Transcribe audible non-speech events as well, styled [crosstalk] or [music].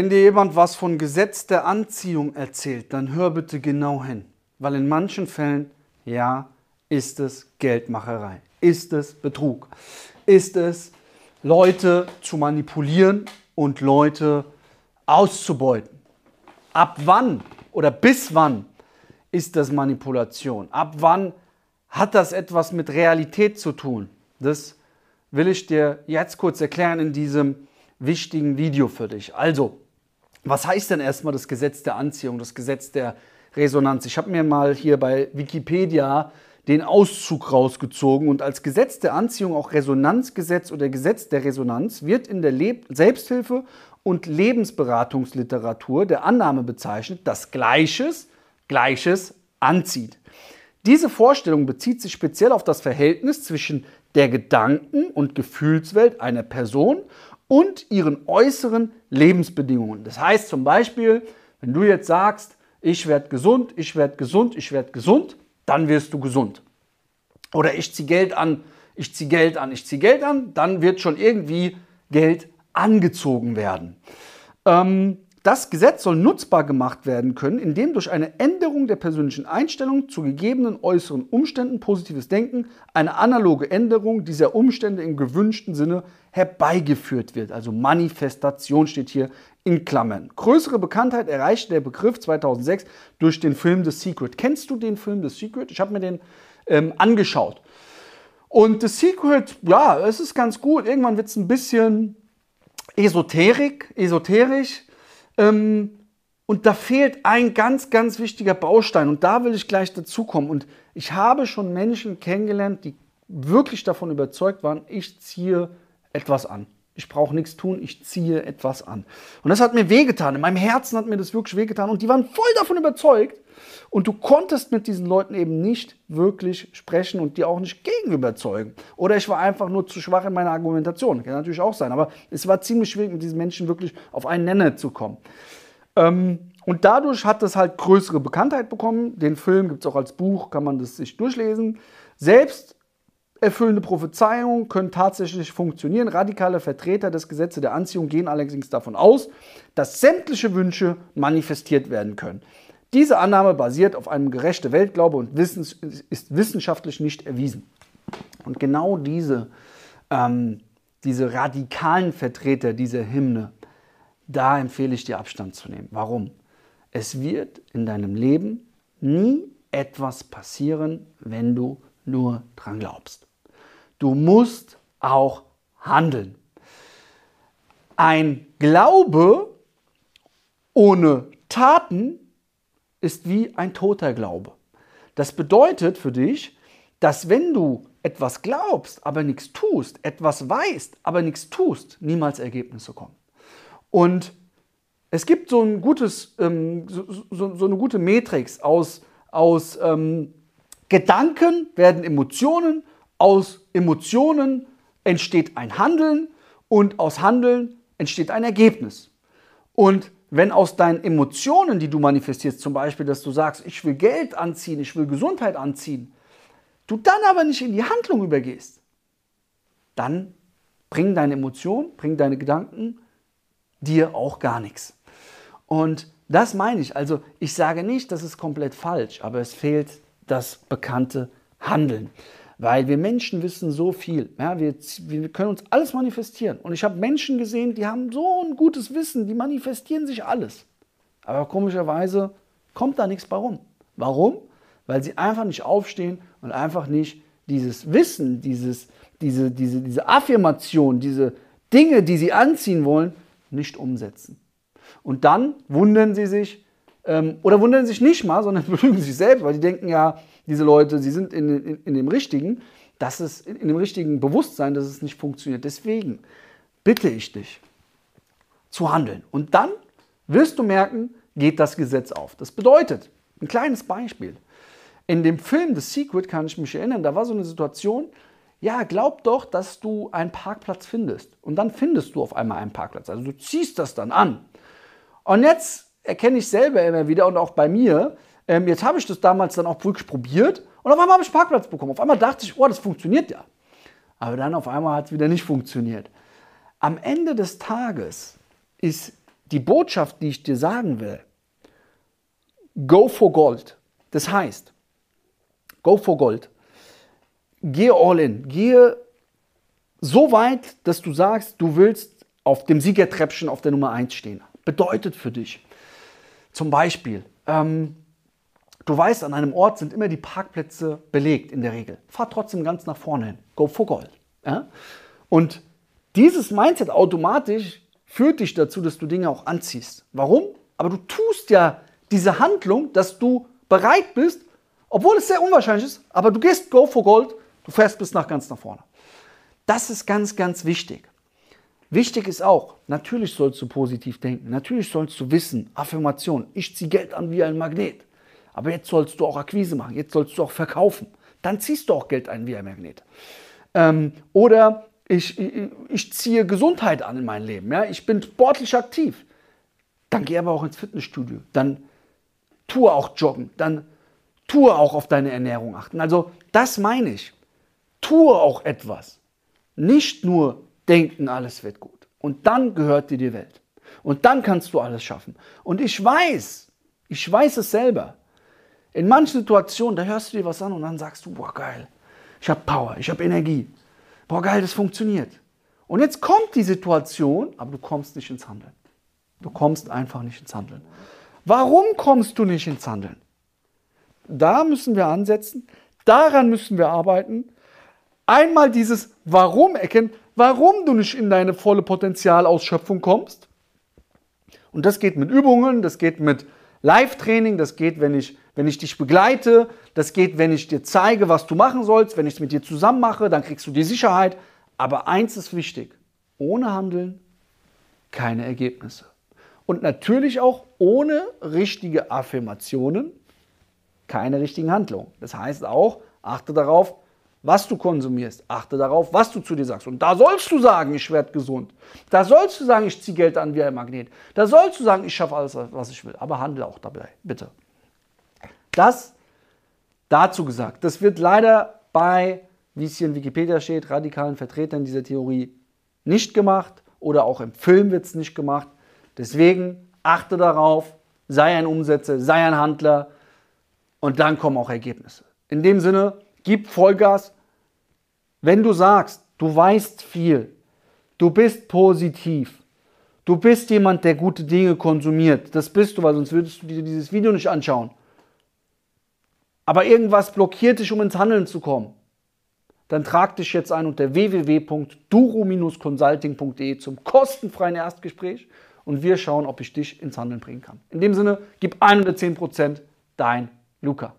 Wenn dir jemand was von Gesetz der Anziehung erzählt, dann hör bitte genau hin. Weil in manchen Fällen, ja, ist es Geldmacherei, ist es Betrug, ist es Leute zu manipulieren und Leute auszubeuten. Ab wann oder bis wann ist das Manipulation? Ab wann hat das etwas mit Realität zu tun? Das will ich dir jetzt kurz erklären in diesem wichtigen Video für dich. Also, was heißt denn erstmal das Gesetz der Anziehung, das Gesetz der Resonanz? Ich habe mir mal hier bei Wikipedia den Auszug rausgezogen und als Gesetz der Anziehung auch Resonanzgesetz oder Gesetz der Resonanz wird in der Leb Selbsthilfe und Lebensberatungsliteratur der Annahme bezeichnet, dass Gleiches Gleiches anzieht. Diese Vorstellung bezieht sich speziell auf das Verhältnis zwischen der Gedanken- und Gefühlswelt einer Person und ihren äußeren Lebensbedingungen. Das heißt zum Beispiel, wenn du jetzt sagst, ich werde gesund, ich werde gesund, ich werde gesund, dann wirst du gesund. Oder ich ziehe Geld an, ich ziehe Geld an, ich ziehe Geld an, dann wird schon irgendwie Geld angezogen werden. Ähm, das Gesetz soll nutzbar gemacht werden können, indem durch eine Änderung der persönlichen Einstellung zu gegebenen äußeren Umständen positives Denken eine analoge Änderung dieser Umstände im gewünschten Sinne herbeigeführt wird. Also Manifestation steht hier in Klammern. Größere Bekanntheit erreichte der Begriff 2006 durch den Film The Secret. Kennst du den Film The Secret? Ich habe mir den ähm, angeschaut. Und The Secret, ja, es ist ganz gut. Irgendwann wird es ein bisschen esoterik, esoterisch. Ähm, und da fehlt ein ganz, ganz wichtiger Baustein. Und da will ich gleich dazu kommen. Und ich habe schon Menschen kennengelernt, die wirklich davon überzeugt waren, ich ziehe etwas an. Ich brauche nichts tun, ich ziehe etwas an. Und das hat mir wehgetan. In meinem Herzen hat mir das wirklich wehgetan. Und die waren voll davon überzeugt. Und du konntest mit diesen Leuten eben nicht wirklich sprechen und die auch nicht gegen überzeugen. Oder ich war einfach nur zu schwach in meiner Argumentation. Kann natürlich auch sein. Aber es war ziemlich schwierig, mit diesen Menschen wirklich auf einen Nenner zu kommen. Ähm, und dadurch hat das halt größere Bekanntheit bekommen. Den Film gibt es auch als Buch, kann man das sich durchlesen. Selbst erfüllende Prophezeiungen können tatsächlich funktionieren. Radikale Vertreter des Gesetzes der Anziehung gehen allerdings davon aus, dass sämtliche Wünsche manifestiert werden können. Diese Annahme basiert auf einem gerechten Weltglaube und Wissens ist wissenschaftlich nicht erwiesen. Und genau diese, ähm, diese radikalen Vertreter dieser Hymne, da empfehle ich dir Abstand zu nehmen. Warum? Es wird in deinem Leben nie etwas passieren, wenn du nur dran glaubst. Du musst auch handeln. Ein Glaube ohne Taten ist wie ein toter Glaube. Das bedeutet für dich, dass wenn du etwas glaubst, aber nichts tust, etwas weißt, aber nichts tust, niemals Ergebnisse kommen. Und es gibt so, ein gutes, ähm, so, so, so, eine gute Matrix aus, aus ähm, Gedanken werden Emotionen, aus Emotionen entsteht ein Handeln und aus Handeln entsteht ein Ergebnis. Und wenn aus deinen Emotionen, die du manifestierst, zum Beispiel, dass du sagst, ich will Geld anziehen, ich will Gesundheit anziehen, du dann aber nicht in die Handlung übergehst, dann bringen deine Emotionen, bringen deine Gedanken dir auch gar nichts. Und das meine ich. Also ich sage nicht, das ist komplett falsch, aber es fehlt das bekannte Handeln weil wir Menschen wissen so viel. Ja, wir, wir können uns alles manifestieren. Und ich habe Menschen gesehen, die haben so ein gutes Wissen, die manifestieren sich alles. Aber komischerweise kommt da nichts bei rum. Warum? Weil sie einfach nicht aufstehen und einfach nicht dieses Wissen, dieses, diese, diese, diese Affirmation, diese Dinge, die sie anziehen wollen, nicht umsetzen. Und dann wundern sie sich, ähm, oder wundern sich nicht mal, sondern [laughs] betrügen sich selbst, weil die denken ja, diese Leute, sie sind in, in, in dem richtigen, dass es in, in dem richtigen Bewusstsein, dass es nicht funktioniert. Deswegen bitte ich dich zu handeln. Und dann wirst du merken, geht das Gesetz auf. Das bedeutet, ein kleines Beispiel. In dem Film The Secret kann ich mich erinnern, da war so eine Situation, ja, glaub doch, dass du einen Parkplatz findest. Und dann findest du auf einmal einen Parkplatz. Also du ziehst das dann an. Und jetzt erkenne ich selber immer wieder und auch bei mir, ähm, jetzt habe ich das damals dann auch wirklich probiert und auf einmal habe ich Parkplatz bekommen. Auf einmal dachte ich, oh, das funktioniert ja. Aber dann auf einmal hat es wieder nicht funktioniert. Am Ende des Tages ist die Botschaft, die ich dir sagen will, go for gold. Das heißt, go for gold. Gehe all in. Gehe so weit, dass du sagst, du willst auf dem Siegertreppchen auf der Nummer 1 stehen. Bedeutet für dich zum Beispiel, ähm, du weißt, an einem Ort sind immer die Parkplätze belegt in der Regel. Fahr trotzdem ganz nach vorne hin. Go for gold. Ja? Und dieses Mindset automatisch führt dich dazu, dass du Dinge auch anziehst. Warum? Aber du tust ja diese Handlung, dass du bereit bist, obwohl es sehr unwahrscheinlich ist, aber du gehst Go for Gold, du fährst bis nach ganz nach vorne. Das ist ganz, ganz wichtig. Wichtig ist auch, natürlich sollst du positiv denken, natürlich sollst du wissen, Affirmation, ich ziehe Geld an wie ein Magnet. Aber jetzt sollst du auch Akquise machen, jetzt sollst du auch verkaufen. Dann ziehst du auch Geld ein wie ein Magnet. Ähm, oder ich, ich, ich, ziehe Gesundheit an in mein Leben. Ja? Ich bin sportlich aktiv. Dann geh aber auch ins Fitnessstudio. Dann tue auch joggen. Dann tue auch auf deine Ernährung achten. Also das meine ich. Tue auch etwas. Nicht nur denken, alles wird gut. Und dann gehört dir die Welt. Und dann kannst du alles schaffen. Und ich weiß, ich weiß es selber. In manchen Situationen, da hörst du dir was an und dann sagst du, boah, geil, ich habe Power, ich habe Energie. Boah, geil, das funktioniert. Und jetzt kommt die Situation, aber du kommst nicht ins Handeln. Du kommst einfach nicht ins Handeln. Warum kommst du nicht ins Handeln? Da müssen wir ansetzen, daran müssen wir arbeiten. Einmal dieses Warum erkennen, warum du nicht in deine volle Potenzialausschöpfung kommst. Und das geht mit Übungen, das geht mit Live-Training, das geht, wenn ich wenn ich dich begleite, das geht, wenn ich dir zeige, was du machen sollst, wenn ich es mit dir zusammen mache, dann kriegst du die Sicherheit. Aber eins ist wichtig, ohne Handeln keine Ergebnisse. Und natürlich auch ohne richtige Affirmationen keine richtigen Handlungen. Das heißt auch, achte darauf, was du konsumierst. Achte darauf, was du zu dir sagst. Und da sollst du sagen, ich werde gesund. Da sollst du sagen, ich ziehe Geld an wie ein Magnet. Da sollst du sagen, ich schaffe alles, was ich will. Aber handle auch dabei, bitte. Das dazu gesagt. Das wird leider bei, wie es hier in Wikipedia steht, radikalen Vertretern dieser Theorie nicht gemacht oder auch im Film wird es nicht gemacht. Deswegen achte darauf, sei ein Umsetzer, sei ein Handler und dann kommen auch Ergebnisse. In dem Sinne, gib Vollgas. Wenn du sagst, du weißt viel, du bist positiv, du bist jemand, der gute Dinge konsumiert, das bist du, weil sonst würdest du dir dieses Video nicht anschauen aber irgendwas blockiert dich, um ins Handeln zu kommen, dann trag dich jetzt ein unter www.duro-consulting.de zum kostenfreien Erstgespräch und wir schauen, ob ich dich ins Handeln bringen kann. In dem Sinne, gib 110 Prozent, dein Luca.